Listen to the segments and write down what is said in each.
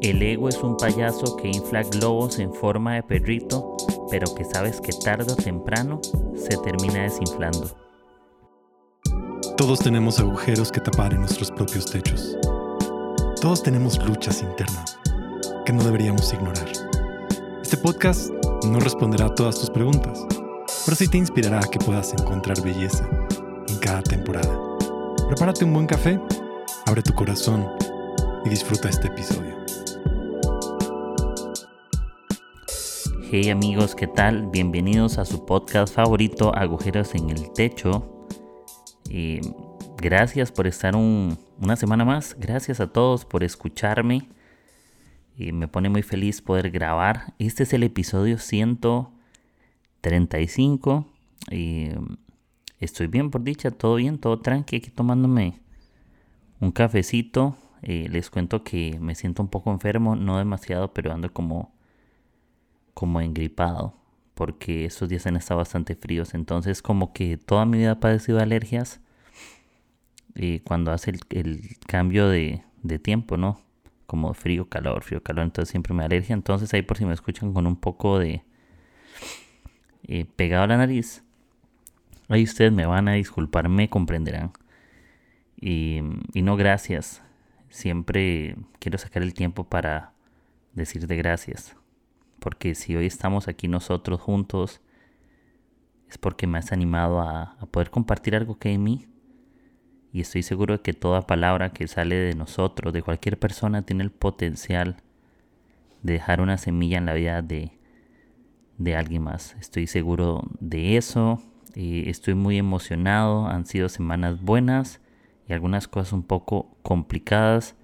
El ego es un payaso que infla globos en forma de perrito, pero que sabes que tarde o temprano se termina desinflando. Todos tenemos agujeros que tapar en nuestros propios techos. Todos tenemos luchas internas que no deberíamos ignorar. Este podcast no responderá a todas tus preguntas, pero sí te inspirará a que puedas encontrar belleza en cada temporada. Prepárate un buen café, abre tu corazón y disfruta este episodio. Hey amigos, ¿qué tal? Bienvenidos a su podcast favorito, Agujeros en el Techo. Eh, gracias por estar una semana más. Gracias a todos por escucharme. Eh, me pone muy feliz poder grabar. Este es el episodio 135. Eh, estoy bien por dicha, todo bien, todo tranqui. Aquí tomándome un cafecito. les cuento que me siento un poco enfermo, no demasiado, pero ando como como engripado, porque estos días han estado bastante fríos. Entonces, como que toda mi vida he padecido alergias y cuando hace el, cambio de, tiempo, ¿no? Como frío, calor, frío, calor, entonces siempre me alergia. Entonces, ahí por si me escuchan con un poco de eh, pegado a la nariz, ahí ustedes me van a disculpar, me comprenderán. Y, y no gracias. Siempre quiero sacar el tiempo para decirte gracias porque si hoy estamos aquí nosotros juntos, es porque me has animado a, poder compartir algo que hay en mí. Y estoy seguro de que toda palabra que sale de nosotros, de cualquier persona, tiene el potencial de dejar una semilla en la vida de, de alguien más. Estoy seguro de eso. Eh, estoy muy emocionado. Han sido semanas buenas y algunas cosas un poco complicadas.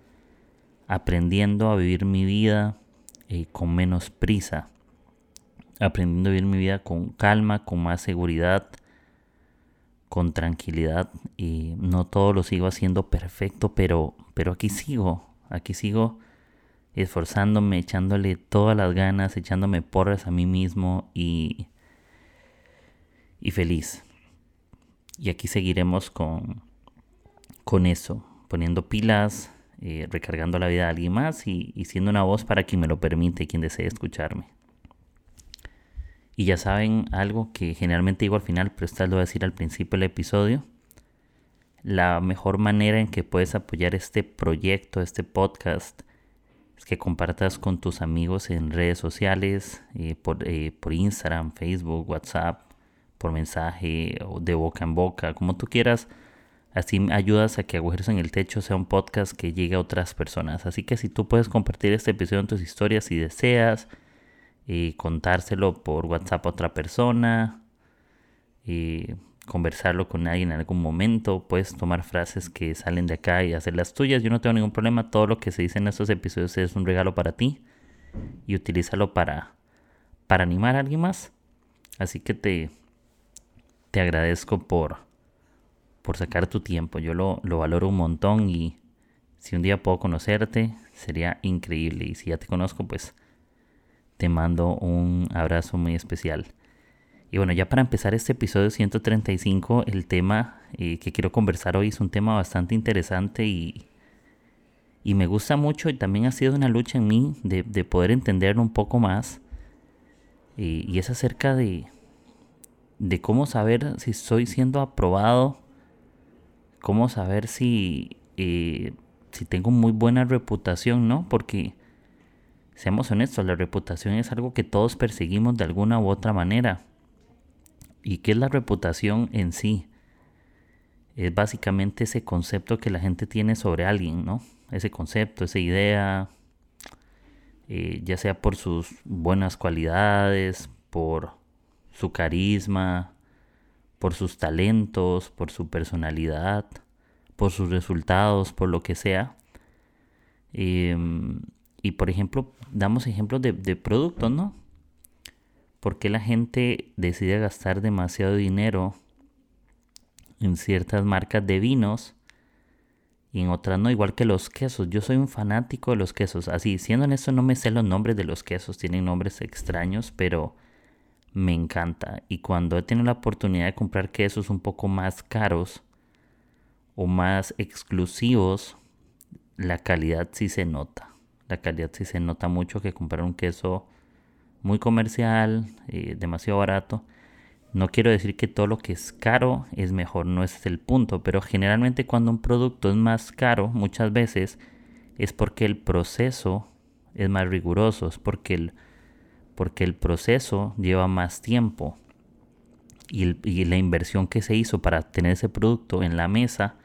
Aprendiendo a vivir mi vida eh, con menos prisa, aprendiendo a vivir mi vida con calma, con más seguridad, con tranquilidad y no todo lo sigo haciendo perfecto, pero, pero aquí sigo, aquí sigo esforzándome, echándole todas las ganas, echándome porras a mí mismo y, y feliz. Y aquí seguiremos con, con eso, poniendo pilas, eh, recargando la vida de alguien más y, siendo una voz para quien me lo permite, quien desee escucharme. Y ya saben algo que generalmente digo al final, pero esta lo voy a decir al principio del episodio. La mejor manera en que puedes apoyar este proyecto, este podcast, es que compartas con tus amigos en redes sociales, eh, por, eh, por Instagram, Facebook, WhatsApp, por mensaje o de boca en boca, como tú quieras Así ayudas a que Agujeros en el Techo sea un podcast que llegue a otras personas. Así que si tú puedes compartir este episodio en tus historias si deseas, y contárselo por WhatsApp a otra persona, y conversarlo con alguien en algún momento, puedes tomar frases que salen de acá y hacerlas tuyas. Yo no tengo ningún problema. Todo lo que se dice en estos episodios es un regalo para ti y utilízalo para, para animar a alguien más. Así que te, te agradezco por por sacar tu tiempo. Yo lo, valoro un montón y si un día puedo conocerte, sería increíble. Y si ya te conozco, pues te mando un abrazo muy especial. Y bueno, ya para empezar este episodio 135, el tema eh, que quiero conversar hoy es un tema bastante interesante y, y me gusta mucho y también ha sido una lucha en mí de, poder entenderlo un poco más. y es acerca de, de cómo saber si estoy siendo aprobado cómo saber si, eh, si tengo muy buena reputación, ¿no? Porque, seamos honestos, la reputación es algo que todos perseguimos de alguna u otra manera. ¿Y qué es la reputación en sí? Es básicamente ese concepto que la gente tiene sobre alguien, ¿no? Ese concepto, esa idea, eh, ya sea por sus buenas cualidades, por su carisma, por sus talentos, por su personalidad, por sus resultados, por lo que sea. Em, y por ejemplo, damos ejemplos de, productos, ¿no? ¿Por qué la gente decide gastar demasiado dinero en ciertas marcas de vinos y en otras no? Igual que los quesos. Yo soy un fanático de los quesos. Así, siendo en no me sé los nombres de los quesos. Tienen nombres extraños, pero me encanta. Y cuando he tenido la oportunidad de comprar quesos un poco más caros o más exclusivos, la calidad sí se nota. La calidad sí se nota mucho que comprar un queso muy comercial, eh, demasiado barato. No quiero decir que todo lo que es caro es mejor, no es el punto, pero generalmente cuando un producto es más caro, muchas veces es porque el proceso es más riguroso, es porque el, porque el proceso lleva más tiempo y, la inversión que se hizo para tener ese producto en la mesa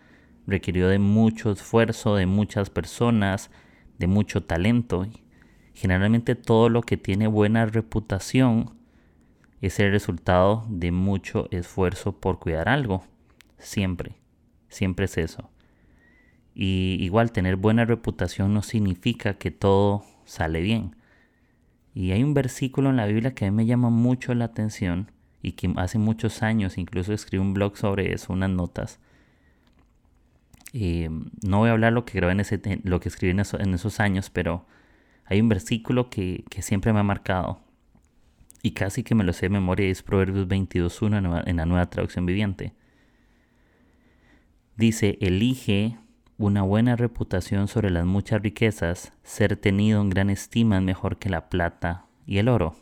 requirió de mucho esfuerzo, de muchas personas, de mucho talento. Generalmente todo lo que tiene buena reputación es el resultado de mucho esfuerzo por cuidar algo. Siempre, siempre es eso. Y igual tener buena reputación no significa que todo sale bien. Y hay un versículo en la Biblia que a mí me llama mucho la atención y que hace muchos años incluso escribí un blog sobre eso, unas notas, eh, no voy a hablar lo que grabé en ese, lo que escribí en, esos años, pero hay un versículo que, siempre me ha marcado y casi que me lo sé de memoria, es Proverbios 22.1 en la nueva traducción viviente. Dice, elige una buena reputación sobre las muchas riquezas, ser tenido en gran estima es mejor que la plata y el oro.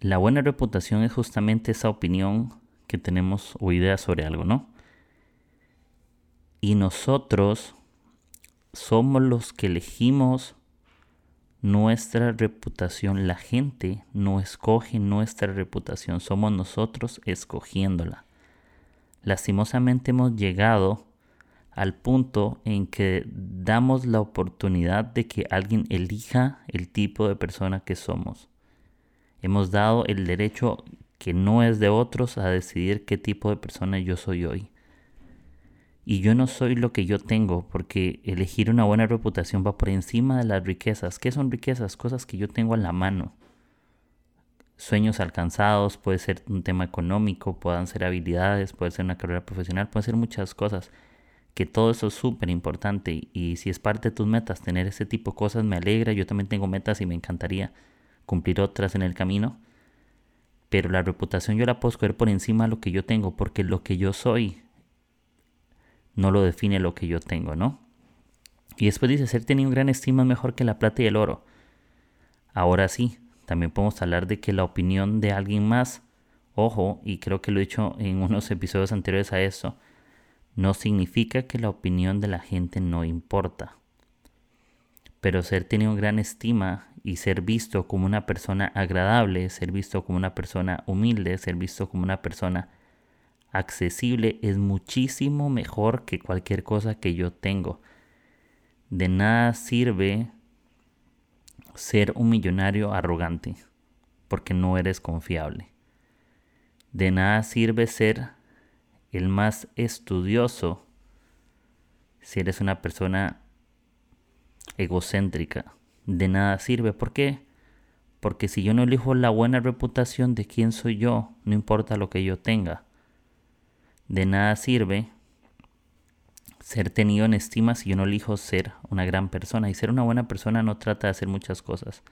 La buena reputación es justamente esa opinión que tenemos o idea sobre algo, ¿no? Y nosotros somos los que elegimos nuestra reputación. La gente no escoge nuestra reputación, somos nosotros escogiéndola. Lastimosamente hemos llegado al punto en que damos la oportunidad de que alguien elija el tipo de persona que somos. Hemos dado el derecho que no es de otros a decidir qué tipo de persona yo soy hoy. Y yo no soy lo que yo tengo, porque elegir una buena reputación va por encima de las riquezas. ¿Qué son riquezas? Cosas que yo tengo a la mano. Sueños alcanzados, puede ser un tema económico, puedan ser habilidades, puede ser una carrera profesional, puede ser muchas cosas. Que todo eso es súper importante. Y si es parte de tus metas, tener ese tipo de cosas me alegra. Yo también tengo metas y me encantaría cumplir otras en el camino. Pero la reputación yo la puedo escoger por encima de lo que yo tengo, porque lo que yo soy no lo define lo que yo tengo, ¿no? Y después dice, ser tenido gran estima mejor que la plata y el oro. Ahora sí, también podemos hablar de que la opinión de alguien más, ojo, y creo que lo he dicho en unos episodios anteriores a eso, no significa que la opinión de la gente no importa. Pero ser tenido gran estima y ser visto como una persona agradable, ser visto como una persona humilde, ser visto como una persona accesible es muchísimo mejor que cualquier cosa que yo tengo. De nada sirve ser un millonario arrogante, porque no eres confiable. De nada sirve ser el más estudioso si eres una persona egocéntrica. De nada sirve. ¿Por qué? Porque si yo no elijo la buena reputación de quién soy yo, no importa lo que yo tenga de nada sirve ser tenido en estima si yo no elijo ser una gran persona. Y ser una buena persona no trata de hacer muchas cosas.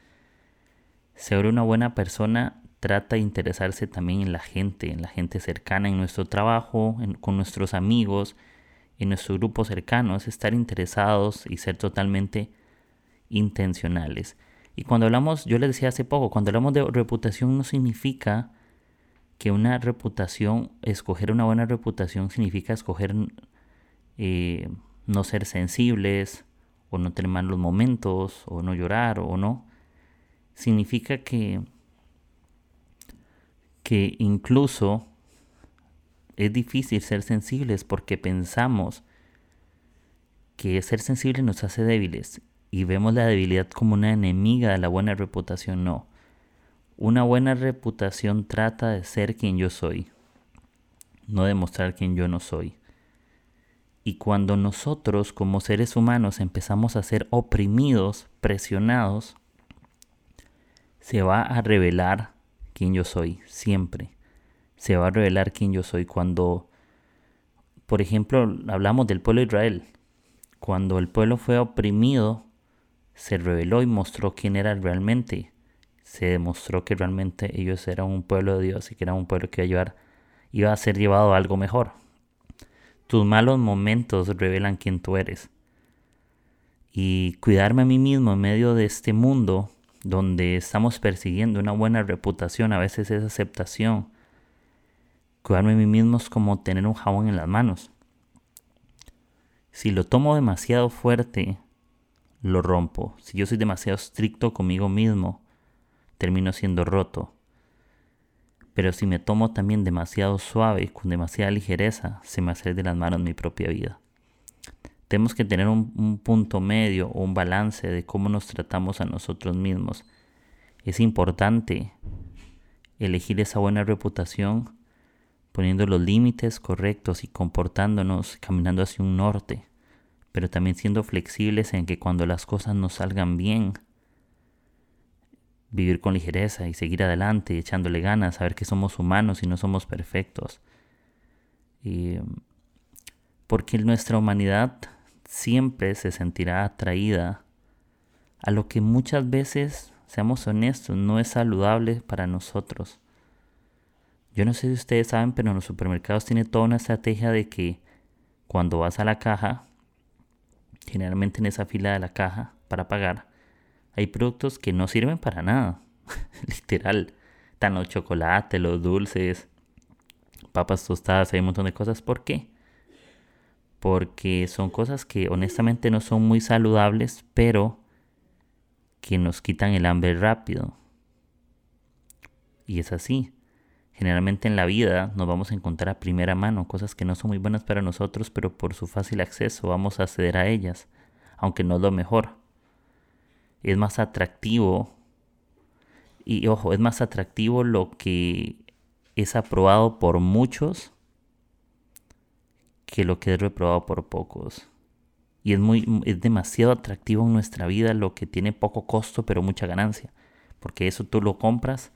Ser una buena persona trata de interesarse también en la gente, en la gente cercana, en nuestro trabajo, con nuestros amigos, en nuestro grupo cercano. Es estar interesados y ser totalmente intencionales. Y cuando hablamos, yo les decía hace poco, cuando hablamos de reputación no significa que una reputación, escoger una buena reputación significa escoger eh, no ser sensibles o no tener malos momentos o no llorar o no. Significa que, que incluso es difícil ser sensibles porque pensamos que ser sensible nos hace débiles y vemos la debilidad como una enemiga de la buena reputación. No. Una buena reputación trata de ser quien yo soy, no demostrar quien yo no soy. Y cuando nosotros como seres humanos empezamos a ser oprimidos, presionados, se va a revelar quién yo soy, siempre. Se va a revelar quién yo soy cuando, por ejemplo, hablamos del pueblo de Israel. Cuando el pueblo fue oprimido, se reveló y mostró quién era realmente se demostró que realmente ellos eran un pueblo de Dios y que eran un pueblo que iba a, llevar, iba a ser llevado a algo mejor. Tus malos momentos revelan quién tú eres. y cuidarme a mí mismo en medio de este mundo donde estamos persiguiendo una buena reputación, a veces es aceptación. Cuidarme a mí mismo es como tener un jabón en las manos. Si lo tomo demasiado fuerte, lo rompo. Si yo soy demasiado estricto conmigo mismo, termino siendo roto. Pero si me tomo también demasiado suave, con demasiada ligereza, se me hace de las manos mi propia vida. Tenemos que tener un, punto medio o un balance de cómo nos tratamos a nosotros mismos. Es importante elegir esa buena reputación poniendo los límites correctos y comportándonos caminando hacia un norte, pero también siendo flexibles en que cuando las cosas no salgan bien, vivir con ligereza y seguir adelante, echándole ganas, saber que somos humanos y no somos perfectos. Y, porque nuestra humanidad siempre se sentirá atraída a lo que muchas veces, seamos honestos, no es saludable para nosotros. Yo no sé si ustedes saben, pero en los supermercados tiene toda una estrategia de que cuando vas a la caja, generalmente en esa fila de la caja para pagar, hay productos que no sirven para nada. Literal. Están los chocolates, los dulces, papas tostadas, hay un montón de cosas. ¿Por qué? Porque son cosas que honestamente no son muy saludables, pero que nos quitan el hambre rápido. Y es así. Generalmente en la vida nos vamos a encontrar a primera mano cosas que no son muy buenas para nosotros, pero por su fácil acceso vamos a acceder a ellas, aunque no es lo mejor. Es más atractivo, y ojo, es más atractivo lo que es aprobado por muchos que lo que es reprobado por pocos. Y es, muy, es demasiado atractivo en nuestra vida lo que tiene poco costo pero mucha ganancia. Porque eso tú lo compras,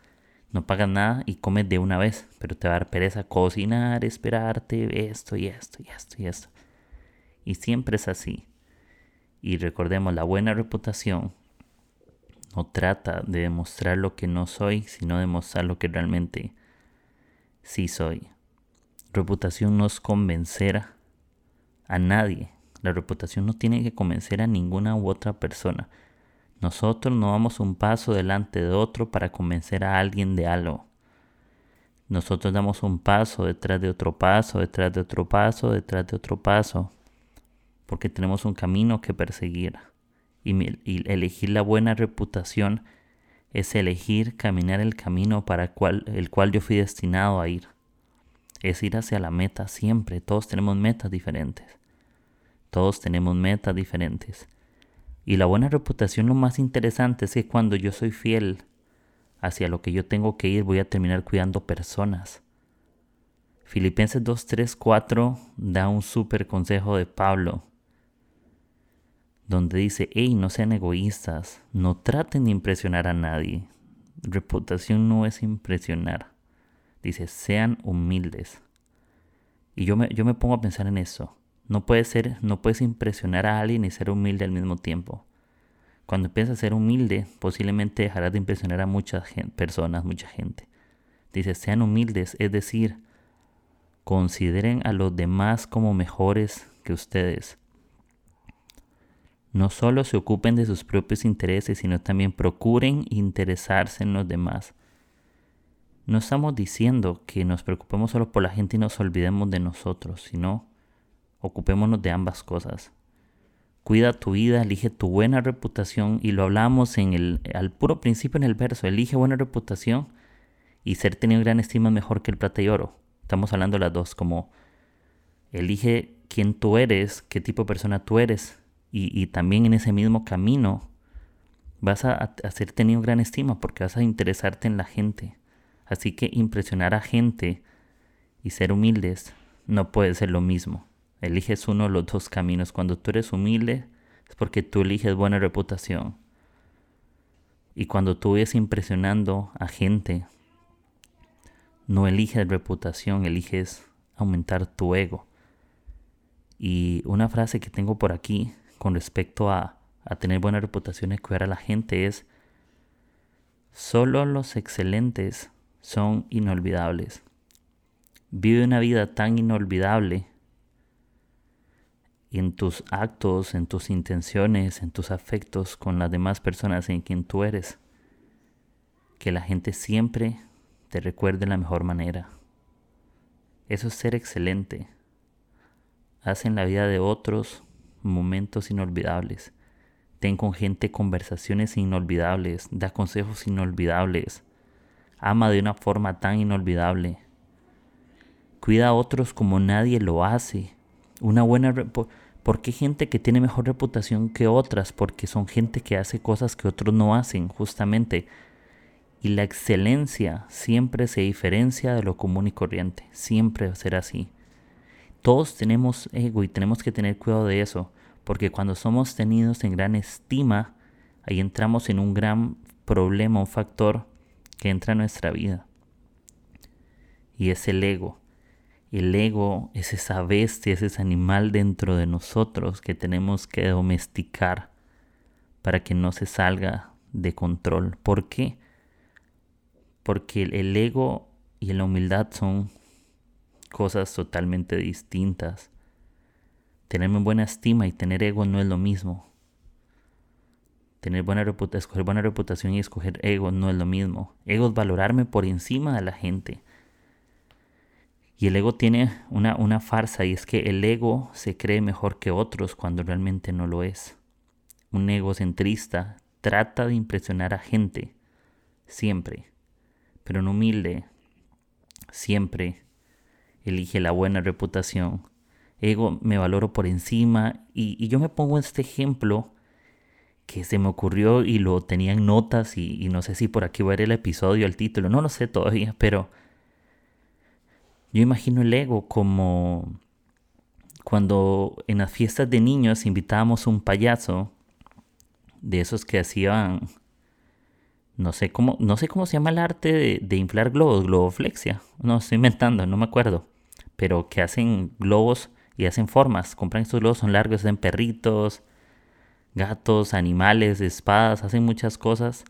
no pagas nada y comes de una vez. Pero te va a dar pereza cocinar, esperarte, esto y esto y esto y esto. Y siempre es así. Y recordemos, la buena reputación no trata de demostrar lo que no soy, sino demostrar lo que realmente sí soy. Reputación no es convencer a nadie. La reputación no tiene que convencer a ninguna u otra persona. Nosotros no vamos un paso delante de otro para convencer a alguien de algo. Nosotros damos un paso detrás de otro paso, detrás de otro paso, detrás de otro paso, porque tenemos un camino que perseguir. Y, elegir la buena reputación es elegir caminar el camino para el cual yo fui destinado a ir es ir hacia la meta siempre. Todos tenemos metas diferentes. Todos tenemos metas diferentes. Y la buena reputación lo más interesante es que cuando yo soy fiel hacia lo que yo tengo que ir, voy a terminar cuidando personas. Filipenses 2, 3, 4 da un súper consejo de Pablo, donde dice, hey, no sean egoístas, no traten de impresionar a nadie. Reputación no es impresionar. Dice, sean humildes. Y yo me, yo me pongo a pensar en eso. No puedes, ser, no puedes impresionar a alguien y ser humilde al mismo tiempo. Cuando empiezas a ser humilde, posiblemente dejarás de impresionar a muchas personas, mucha gente. Dice, sean humildes, es decir, consideren a los demás como mejores que ustedes. No solo se ocupen de sus propios intereses, sino también procuren interesarse en los demás. No estamos diciendo que nos preocupemos solo por la gente y nos olvidemos de nosotros, sino ocupémonos de ambas cosas. Cuida tu vida, elige tu buena reputación y lo hablamos en el, al puro principio en el verso, elige buena reputación y ser tenido gran estima mejor que el plata y oro. Estamos hablando de las dos como elige quién tú eres, qué tipo de persona tú eres y, y también en ese mismo camino vas a, a ser tenido gran estima porque vas a interesarte en la gente Así que impresionar a gente y ser humildes no puede ser lo mismo. Eliges uno de los dos caminos. Cuando tú eres humilde es porque tú eliges buena reputación. Y cuando tú ves impresionando a gente, no eliges reputación, eliges aumentar tu ego. Y una frase que tengo por aquí con respecto a, a tener buena reputación y cuidar a la gente es, solo los excelentes son inolvidables. Vive una vida tan inolvidable en tus actos, en tus intenciones, en tus afectos con las demás personas en quien tú eres. Que la gente siempre te recuerde de la mejor manera. Eso es ser excelente. Haz en la vida de otros momentos inolvidables. Ten con gente conversaciones inolvidables. Da consejos inolvidables. Ama de una forma tan inolvidable. Cuida a otros como nadie lo hace. Una buena... ¿Por qué gente que tiene mejor reputación que otras? Porque son gente que hace cosas que otros no hacen, justamente. Y la excelencia siempre se diferencia de lo común y corriente. Siempre va a ser así. Todos tenemos ego y tenemos que tener cuidado de eso. Porque cuando somos tenidos en gran estima, ahí entramos en un gran problema, un factor que entra en nuestra vida. Y es el ego. El ego es esa bestia, es ese animal dentro de nosotros que tenemos que domesticar para que no se salga de control. ¿Por qué? Porque el ego y la humildad son cosas totalmente distintas. Tenerme buena estima y tener ego no es lo mismo. Tener buena reputación, escoger buena reputación y escoger ego no es lo mismo. Ego es valorarme por encima de la gente. Y el ego tiene una, una farsa y es que el ego se cree mejor que otros cuando realmente no lo es. Un egocentrista trata de impresionar a gente, siempre, pero un humilde siempre elige la buena reputación. Ego me valoro por encima y, y yo me pongo este ejemplo que se me ocurrió y lo tenía en notas y, no sé si por aquí va a ir el episodio, el título, no lo sé todavía, pero yo imagino el ego como cuando en las fiestas de niños invitábamos un payaso de esos que hacían no sé cómo no sé cómo se llama el arte de, inflar globos globoflexia no estoy inventando no me acuerdo pero que hacen globos y hacen formas compran estos globos son largos hacen perritos gatos animales espadas hacen muchas cosas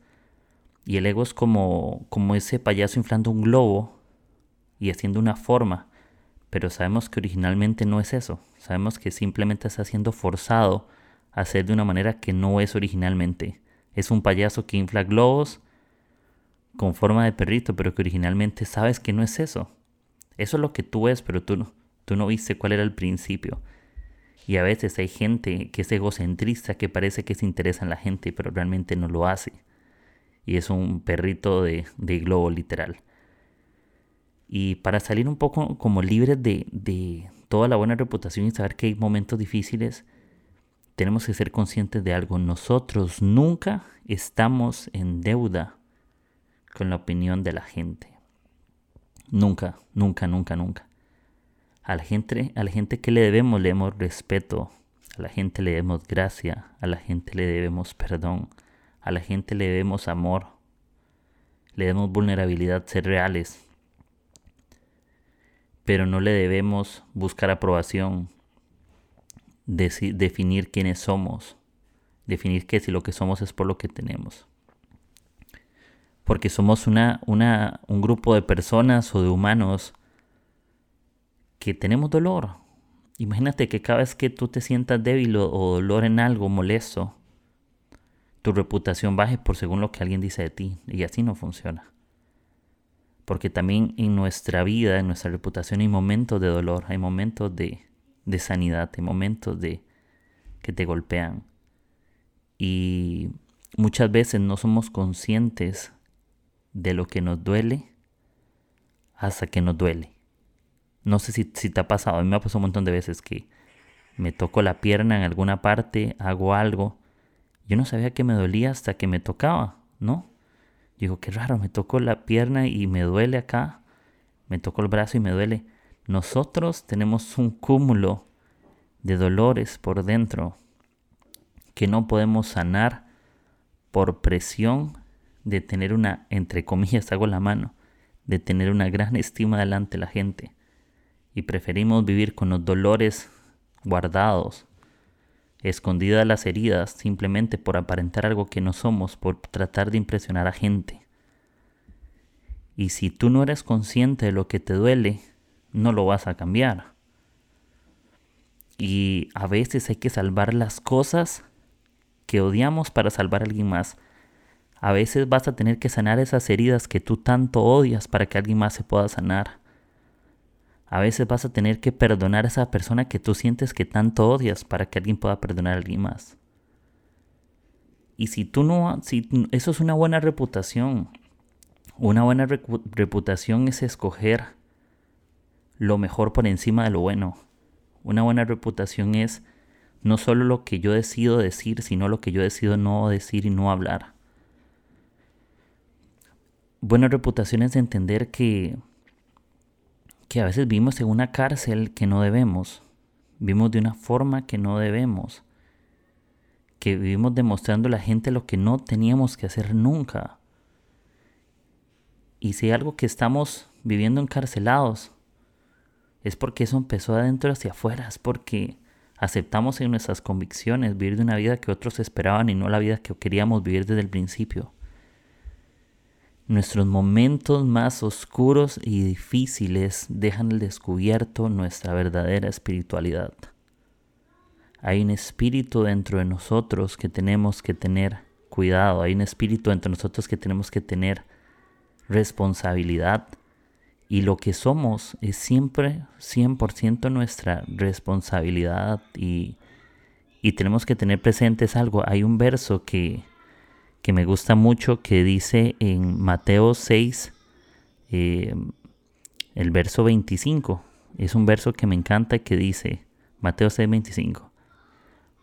y el ego es como como ese payaso inflando un globo y haciendo una forma, pero sabemos que originalmente no es eso. Sabemos que simplemente está siendo forzado a hacer de una manera que no es originalmente. Es un payaso que infla globos con forma de perrito, pero que originalmente sabes que no es eso. Eso es lo que tú ves, pero tú no, tú no viste cuál era el principio. Y a veces hay gente que es egocentrista, que parece que se interesa en la gente, pero realmente no lo hace. Y es un perrito de, de globo literal. Y para salir un poco como libres de, toda la buena reputación y saber que hay momentos difíciles, tenemos que ser conscientes de algo. Nosotros nunca estamos en deuda con la opinión de la gente. Nunca, nunca, nunca, nunca. A la gente, a la gente que le debemos, le debemos respeto. A la gente le debemos gracia. A la gente le debemos perdón. A la gente le debemos amor. Le debemos vulnerabilidad, ser reales pero no le debemos buscar aprobación, definir quiénes somos, definir que si lo que somos es por lo que tenemos. Porque somos una, una, un grupo de personas o de humanos que tenemos dolor. Imagínate que cada vez que tú te sientas débil o, dolor en algo molesto, tu reputación baje por según lo que alguien dice de ti. Y así no funciona porque también en nuestra vida, en nuestra reputación hay momentos de dolor, hay momentos de, de sanidad, hay momentos de que te golpean. Y muchas veces no somos conscientes de lo que nos duele hasta que nos duele. No sé si, si te ha pasado, a mí me ha pasado un montón de veces que me toco la pierna en alguna parte, hago algo, yo no sabía que me dolía hasta que me tocaba, ¿no? digo, qué raro, me tocó la pierna y me duele acá, me tocó el brazo y me duele. Nosotros tenemos un cúmulo de dolores por dentro que no podemos sanar por presión de tener una, entre comillas, hago la mano, de tener una gran estima delante de la gente. Y preferimos vivir con los dolores guardados, escondidas las heridas simplemente por aparentar algo que no somos, por tratar de impresionar a gente. Y si tú no eres consciente de lo que te duele, no lo vas a cambiar. Y a veces hay que salvar las cosas que odiamos para salvar a alguien más. A veces vas a tener que sanar esas heridas que tú tanto odias para que alguien más se pueda sanar. A veces vas a tener que perdonar a esa persona que tú sientes que tanto odias para que alguien pueda perdonar a alguien más. Y si tú no, si eso es una buena reputación. Una buena reputación es escoger lo mejor por encima de lo bueno. Una buena reputación es no solo lo que yo decido decir, sino lo que yo decido no decir y no hablar. Buena reputación es entender que, que a veces vivimos en una cárcel que no debemos, vivimos de una forma que no debemos, que vivimos demostrando a la gente lo que no teníamos que hacer nunca. Y si hay algo que estamos viviendo encarcelados, es porque eso empezó de adentro hacia afuera, es porque aceptamos en nuestras convicciones vivir de una vida que otros esperaban y no la vida que queríamos vivir desde el principio. Nuestros momentos más oscuros y difíciles dejan al descubierto nuestra verdadera espiritualidad. Hay un espíritu dentro de nosotros que tenemos que tener cuidado, hay un espíritu dentro de nosotros que tenemos que tener responsabilidad y lo que somos es siempre 100% nuestra responsabilidad y, y, tenemos que tener presentes algo. Hay un verso que, que me gusta mucho que dice en Mateo 6, eh, el verso 25. Es un verso que me encanta que dice, Mateo 6, 25.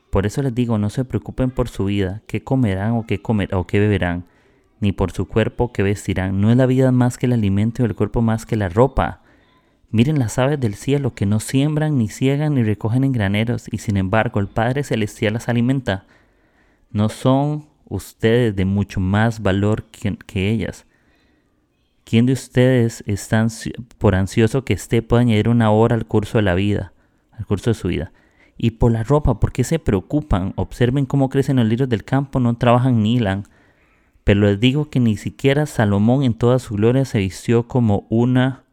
Por eso les digo, no se preocupen por su vida, qué comerán o qué, comer, o qué beberán ni por su cuerpo que vestirán. No es la vida más que el alimento y el cuerpo más que la ropa. Miren las aves del cielo que no siembran, ni ciegan, ni recogen en graneros, y sin embargo el Padre Celestial las alimenta. ¿No son ustedes de mucho más valor que, que ellas? ¿Quién de ustedes está por ansioso que esté puede añadir una hora al curso de la vida, al curso de su vida? Y por la ropa, ¿por qué se preocupan? Observen cómo crecen los lirios del campo, no trabajan ni hilan. Pero les digo que ni siquiera Salomón en toda su gloria se vistió como una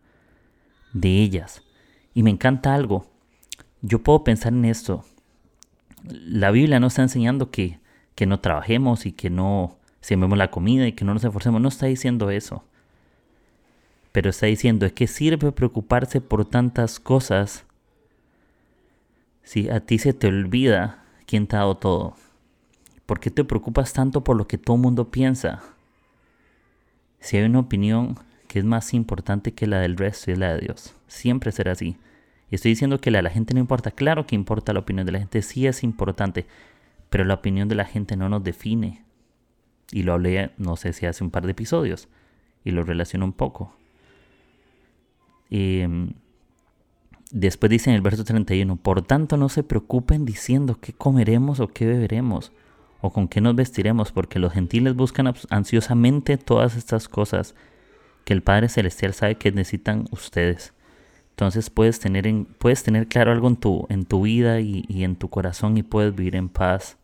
de ellas. Y me encanta algo. Yo puedo pensar en esto. La Biblia no está enseñando que, que no trabajemos y que no sembremos la comida y que no nos esforcemos. No está diciendo eso. Pero está diciendo es que sirve preocuparse por tantas cosas si a ti se te olvida quién te ha dado todo. ¿Por qué te preocupas tanto por lo que todo el mundo piensa? Si hay una opinión que es más importante que la del resto y la de Dios, siempre será así. Y estoy diciendo que la de la gente no importa. Claro que importa la opinión de la gente, sí es importante, pero la opinión de la gente no nos define. Y lo hablé, no sé si hace un par de episodios, y lo relaciono un poco. Em, después dice en el verso 31, por tanto no se preocupen diciendo qué comeremos o qué beberemos o con qué nos vestiremos, porque los gentiles buscan ansiosamente todas estas cosas que el Padre Celestial sabe que necesitan ustedes. Entonces puedes tener, en, puedes tener claro algo en tu, en tu vida y, y en tu corazón y puedes vivir en paz.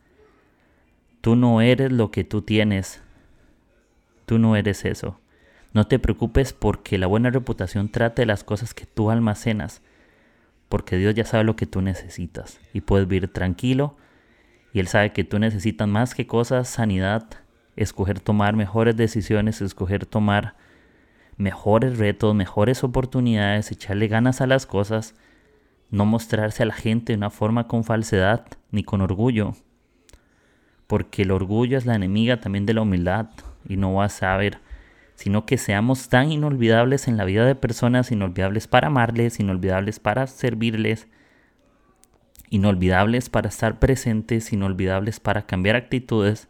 Tú no eres lo que tú tienes. Tú no eres eso. No te preocupes porque la buena reputación trate de las cosas que tú almacenas, porque Dios ya sabe lo que tú necesitas y puedes vivir tranquilo y Él sabe que tú necesitas más que cosas, sanidad, escoger tomar mejores decisiones, escoger tomar mejores retos, mejores oportunidades, echarle ganas a las cosas, no mostrarse a la gente de una forma con falsedad ni con orgullo, porque el orgullo es la enemiga también de la humildad y no vas a ver, sino que seamos tan inolvidables en la vida de personas, inolvidables para amarles, inolvidables para servirles, inolvidables para estar presentes, inolvidables para cambiar actitudes,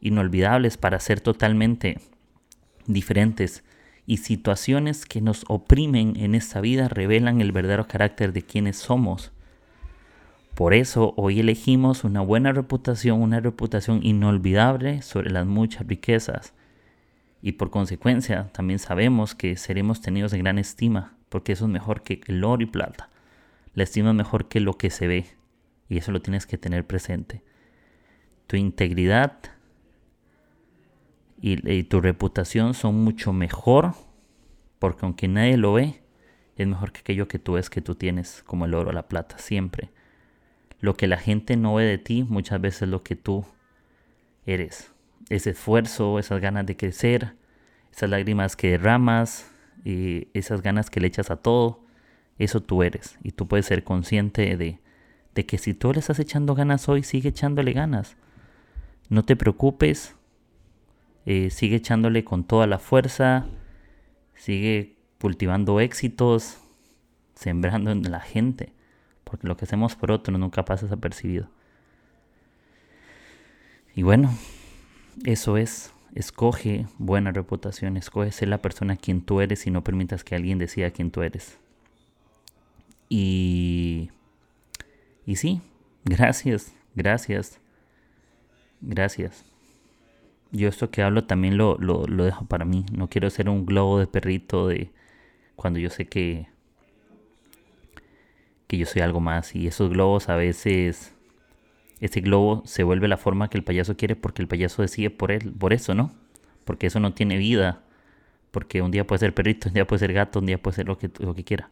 inolvidables para ser totalmente diferentes. Y situaciones que nos oprimen en esta vida revelan el verdadero carácter de quienes somos. Por eso hoy elegimos una buena reputación, una reputación inolvidable sobre las muchas riquezas. Y por consecuencia también sabemos que seremos tenidos en gran estima, porque eso es mejor que el oro y plata. La estima es mejor que lo que se ve. Y eso lo tienes que tener presente. Tu integridad y, tu reputación son mucho mejor porque aunque nadie lo ve, es mejor que aquello que tú ves que tú tienes, como el oro o la plata, siempre. Lo que la gente no ve de ti muchas veces es lo que tú eres. Ese esfuerzo, esas ganas de crecer, esas lágrimas que derramas, y esas ganas que le echas a todo, eso tú eres. Y tú puedes ser consciente de, de que si tú le estás echando ganas hoy, sigue echándole ganas. No te preocupes, eh, sigue echándole con toda la fuerza, sigue cultivando éxitos, sembrando en la gente, porque lo que hacemos por otro nunca pasa desapercibido. Y bueno, eso es, escoge buena reputación, escoge ser la persona quien tú eres y no permitas que alguien decida quién tú eres. Y, y sí, gracias, gracias, gracias. Yo esto que hablo también lo, lo, lo dejo para mí. No quiero ser un globo de perrito de cuando yo sé que, que yo soy algo más. Y esos globos a veces, ese globo se vuelve la forma que el payaso quiere porque el payaso decide por él, por eso, ¿no? Porque eso no tiene vida. Porque un día puede ser perrito, un día puede ser gato, un día puede ser lo que, lo que quiera.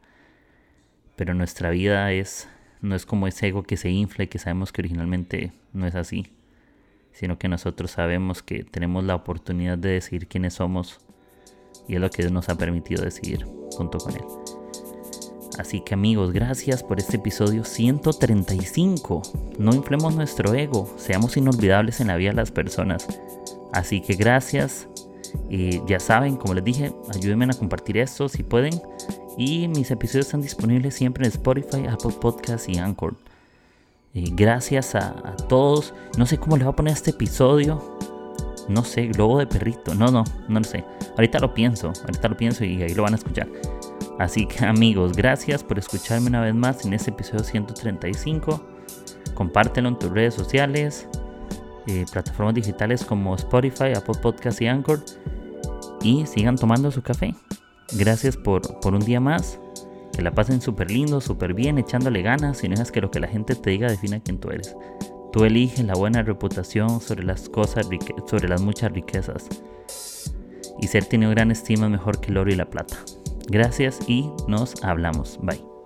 Pero nuestra vida es, no es como ese ego que se infla y que sabemos que originalmente no es así sino que nosotros sabemos que tenemos la oportunidad de decidir quiénes somos y es lo que nos ha permitido decidir junto con Él. Así que amigos, gracias por este episodio 135. No inflemos nuestro ego, seamos inolvidables en la vida de las personas. Así que gracias. Y ya saben, como les dije, ayúdenme a compartir esto si pueden. Y mis episodios están disponibles siempre en Spotify, Apple Podcasts y Anchor. Gracias a, todos. No sé cómo le voy a poner este episodio. No sé, globo de perrito. No, no, no lo sé. Ahorita lo pienso, ahorita lo pienso y ahí lo van a escuchar. Así que amigos, gracias por escucharme una vez más en este episodio 135. Compártelo en tus redes sociales, eh, plataformas digitales como Spotify, Apple Podcasts y Anchor. Y sigan tomando su café. Gracias por, por un día más. Que la pasen súper lindo, súper bien, echándole ganas y no es que lo que la gente te diga defina quién tú eres. Tú eliges la buena reputación sobre las cosas, sobre las muchas riquezas. Y ser tenido gran estima es mejor que el oro y la plata. Gracias y nos hablamos. Bye.